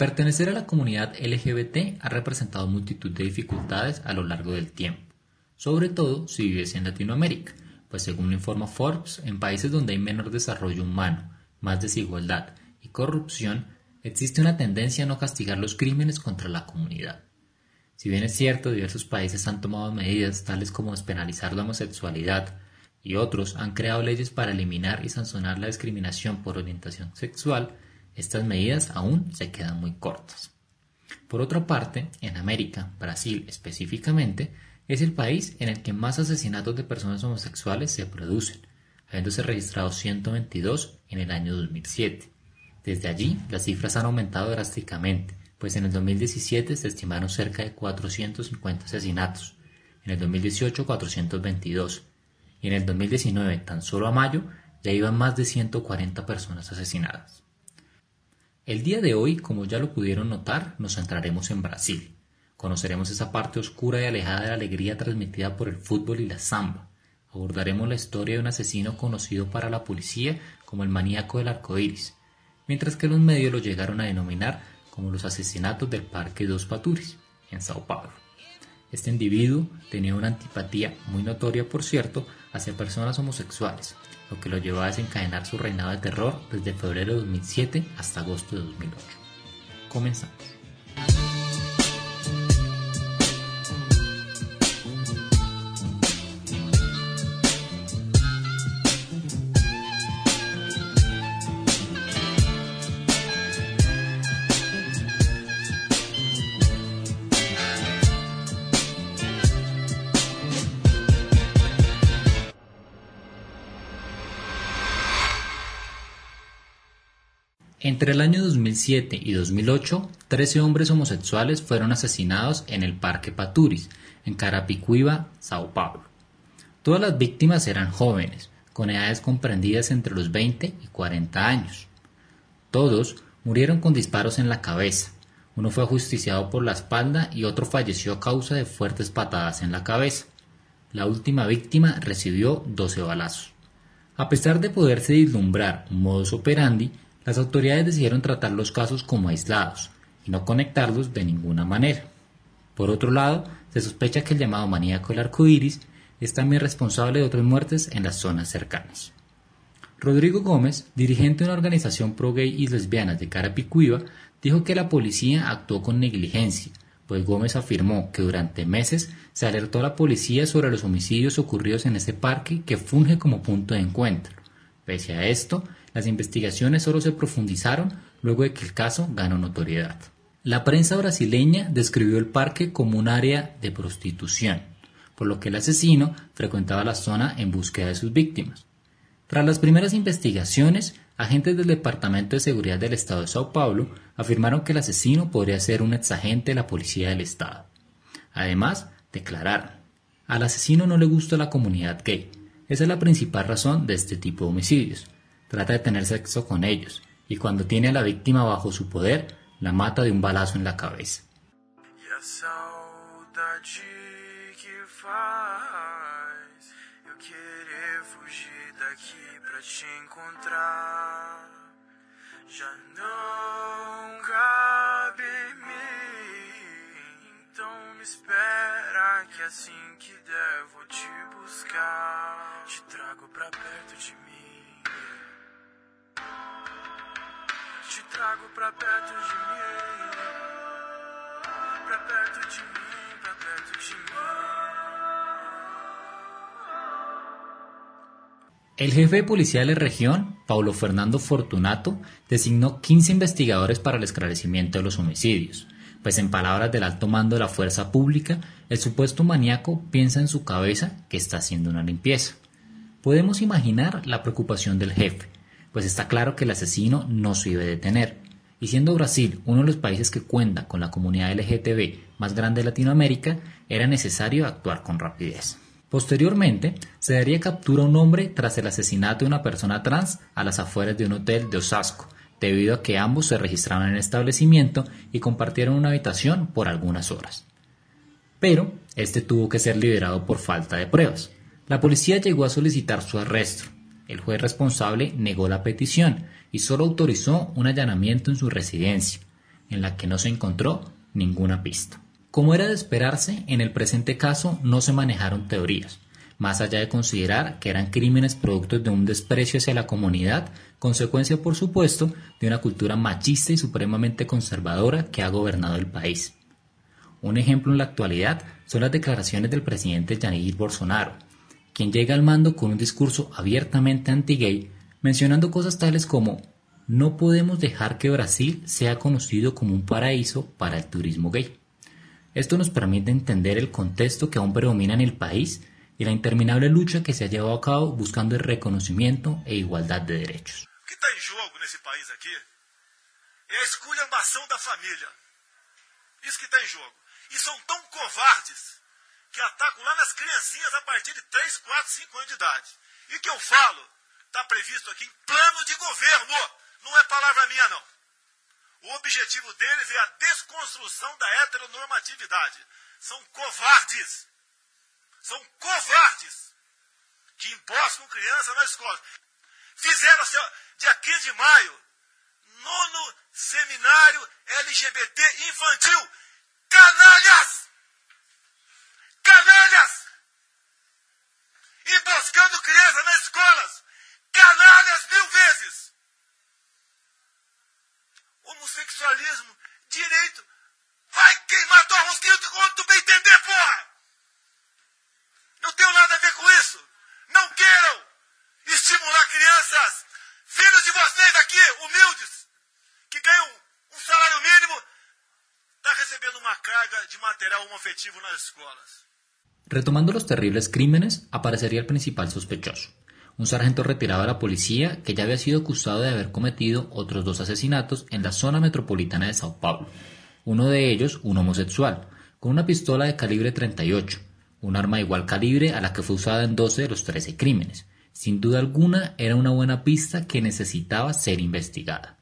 Pertenecer a la comunidad LGBT ha representado multitud de dificultades a lo largo del tiempo, sobre todo si vives en Latinoamérica, pues según informa Forbes, en países donde hay menor desarrollo humano, más desigualdad y corrupción, existe una tendencia a no castigar los crímenes contra la comunidad. Si bien es cierto, diversos países han tomado medidas tales como despenalizar la homosexualidad y otros han creado leyes para eliminar y sancionar la discriminación por orientación sexual, estas medidas aún se quedan muy cortas. Por otra parte, en América, Brasil específicamente, es el país en el que más asesinatos de personas homosexuales se producen, habiéndose registrado 122 en el año 2007. Desde allí, las cifras han aumentado drásticamente, pues en el 2017 se estimaron cerca de 450 asesinatos, en el 2018 422, y en el 2019, tan solo a mayo, ya iban más de 140 personas asesinadas. El día de hoy, como ya lo pudieron notar, nos centraremos en Brasil. Conoceremos esa parte oscura y alejada de la alegría transmitida por el fútbol y la samba. Abordaremos la historia de un asesino conocido para la policía como el maníaco del arco iris, mientras que los medios lo llegaron a denominar como los asesinatos del Parque dos Paturis, en Sao Paulo. Este individuo tenía una antipatía muy notoria, por cierto, hacia personas homosexuales, lo que lo llevó a desencadenar su reinado de terror desde febrero de 2007 hasta agosto de 2008. Comenzamos. Entre el año 2007 y 2008, 13 hombres homosexuales fueron asesinados en el Parque Paturis, en Carapicuiba, Sao Paulo. Todas las víctimas eran jóvenes, con edades comprendidas entre los 20 y 40 años. Todos murieron con disparos en la cabeza. Uno fue ajusticiado por la espalda y otro falleció a causa de fuertes patadas en la cabeza. La última víctima recibió 12 balazos. A pesar de poderse vislumbrar modus operandi, las autoridades decidieron tratar los casos como aislados y no conectarlos de ninguna manera. Por otro lado, se sospecha que el llamado maníaco del arco iris es también responsable de otras muertes en las zonas cercanas. Rodrigo Gómez, dirigente de una organización pro gay y lesbianas de Carapicuiba, dijo que la policía actuó con negligencia, pues Gómez afirmó que durante meses se alertó a la policía sobre los homicidios ocurridos en ese parque que funge como punto de encuentro. Pese a esto, las investigaciones solo se profundizaron luego de que el caso ganó notoriedad. La prensa brasileña describió el parque como un área de prostitución, por lo que el asesino frecuentaba la zona en búsqueda de sus víctimas. Tras las primeras investigaciones, agentes del Departamento de Seguridad del Estado de Sao Paulo afirmaron que el asesino podría ser un exagente de la policía del Estado. Además, declararon, al asesino no le gusta la comunidad gay. Esa es la principal razón de este tipo de homicidios trata de tener sexo con ellos y cuando tiene a la víctima bajo su poder, la mata de un balazo en la cabeza. Em que assim que der vou te buscar, te trago pra perto de mim. Te trago pra perto de mim. Pra perto de El jefe de policía de la región, Paulo Fernando Fortunato, designó 15 investigadores para el esclarecimiento de los homicidios, pues en palabras del alto mando de la fuerza pública, el supuesto maníaco piensa en su cabeza que está haciendo una limpieza. Podemos imaginar la preocupación del jefe, pues está claro que el asesino no se iba a detener. Y siendo Brasil uno de los países que cuenta con la comunidad LGTB más grande de Latinoamérica, era necesario actuar con rapidez. Posteriormente, se daría captura a un hombre tras el asesinato de una persona trans a las afueras de un hotel de Osasco, debido a que ambos se registraron en el establecimiento y compartieron una habitación por algunas horas. Pero, este tuvo que ser liberado por falta de pruebas. La policía llegó a solicitar su arresto, el juez responsable negó la petición y solo autorizó un allanamiento en su residencia. en la que no se encontró ninguna pista. Como era de esperarse, en el presente caso no se manejaron teorías, más allá de considerar que eran crímenes productos de un desprecio hacia la comunidad, consecuencia por supuesto de una cultura machista y supremamente conservadora que ha gobernado el país. Un ejemplo en la actualidad son las declaraciones del presidente Jair Bolsonaro, quien llega al mando con un discurso abiertamente anti-gay, mencionando cosas tales como no podemos dejar que Brasil sea conocido como un paraíso para el turismo gay. Esto nos permite entender el contexto que aún predomina en el país y la interminable lucha que se ha llevado a cabo buscando el reconocimiento e igualdad de derechos. O que está em jogo nesse país aqui é a esculhambação da família. Isso que está em jogo. E são tão covardes que atacam lá nas criancinhas a partir de 3, 4, 5 anos de idade. E que eu falo está previsto aqui em plano de governo. Não é palavra minha, não. O objetivo deles é a desconstrução da heteronormatividade. São covardes. São covardes que emboscam criança na escola. Fizeram assim, dia 15 de maio, nono seminário LGBT infantil. Canalhas! Emboscando criança nas escolas. Canalhas mil vezes! Homossexualismo, direito. Vai queimar tua rosquinha quando tu bem entender, porra! Não tenho nada a ver com isso. Não queiram estimular crianças, filhos de vocês aqui, humildes, que ganham um salário mínimo, está recebendo uma carga de material homoafetivo nas escolas. Retomando los terribles crímenes, aparecería el principal sospechoso, un sargento retirado de la policía que ya había sido acusado de haber cometido otros dos asesinatos en la zona metropolitana de Sao Paulo, uno de ellos un homosexual, con una pistola de calibre 38, un arma de igual calibre a la que fue usada en 12 de los 13 crímenes. Sin duda alguna era una buena pista que necesitaba ser investigada.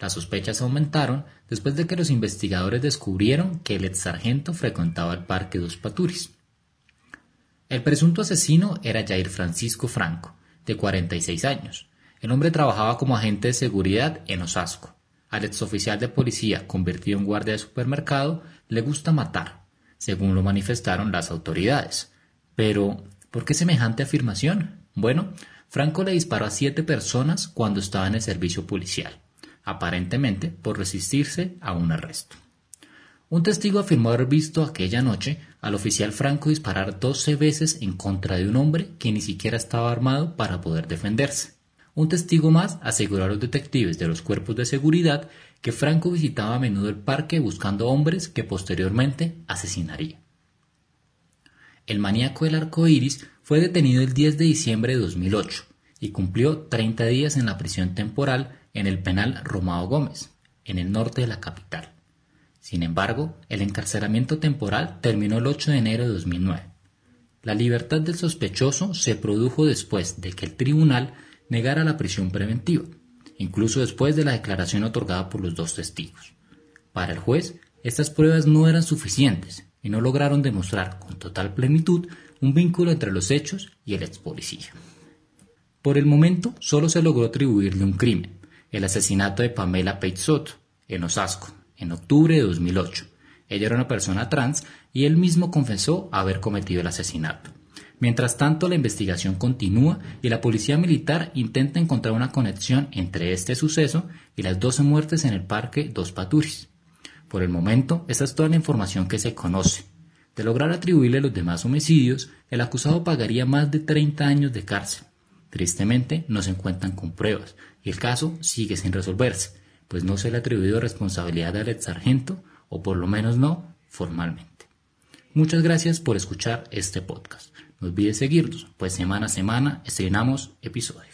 Las sospechas aumentaron después de que los investigadores descubrieron que el ex sargento frecuentaba el Parque Dos Paturis. El presunto asesino era Jair Francisco Franco, de 46 años. El hombre trabajaba como agente de seguridad en Osasco. Al exoficial de policía convertido en guardia de supermercado le gusta matar, según lo manifestaron las autoridades. Pero, ¿por qué semejante afirmación? Bueno, Franco le disparó a siete personas cuando estaba en el servicio policial, aparentemente por resistirse a un arresto. Un testigo afirmó haber visto aquella noche al oficial Franco disparar doce veces en contra de un hombre que ni siquiera estaba armado para poder defenderse. Un testigo más aseguró a los detectives de los cuerpos de seguridad que Franco visitaba a menudo el parque buscando hombres que posteriormente asesinaría. El maníaco del arco iris fue detenido el 10 de diciembre de 2008 y cumplió 30 días en la prisión temporal en el penal Romao Gómez, en el norte de la capital. Sin embargo, el encarcelamiento temporal terminó el 8 de enero de 2009. La libertad del sospechoso se produjo después de que el tribunal negara la prisión preventiva, incluso después de la declaración otorgada por los dos testigos. Para el juez, estas pruebas no eran suficientes y no lograron demostrar con total plenitud un vínculo entre los hechos y el ex policía. Por el momento, solo se logró atribuirle un crimen, el asesinato de Pamela Peitzot, en Osasco, en octubre de 2008. Ella era una persona trans y él mismo confesó haber cometido el asesinato. Mientras tanto, la investigación continúa y la policía militar intenta encontrar una conexión entre este suceso y las 12 muertes en el parque Dos Paturis. Por el momento, esta es toda la información que se conoce. De lograr atribuirle los demás homicidios, el acusado pagaría más de 30 años de cárcel. Tristemente, no se encuentran con pruebas y el caso sigue sin resolverse, pues no se le ha atribuido responsabilidad al ex sargento, o por lo menos no formalmente. Muchas gracias por escuchar este podcast. No olvides seguirnos, pues semana a semana estrenamos episodio.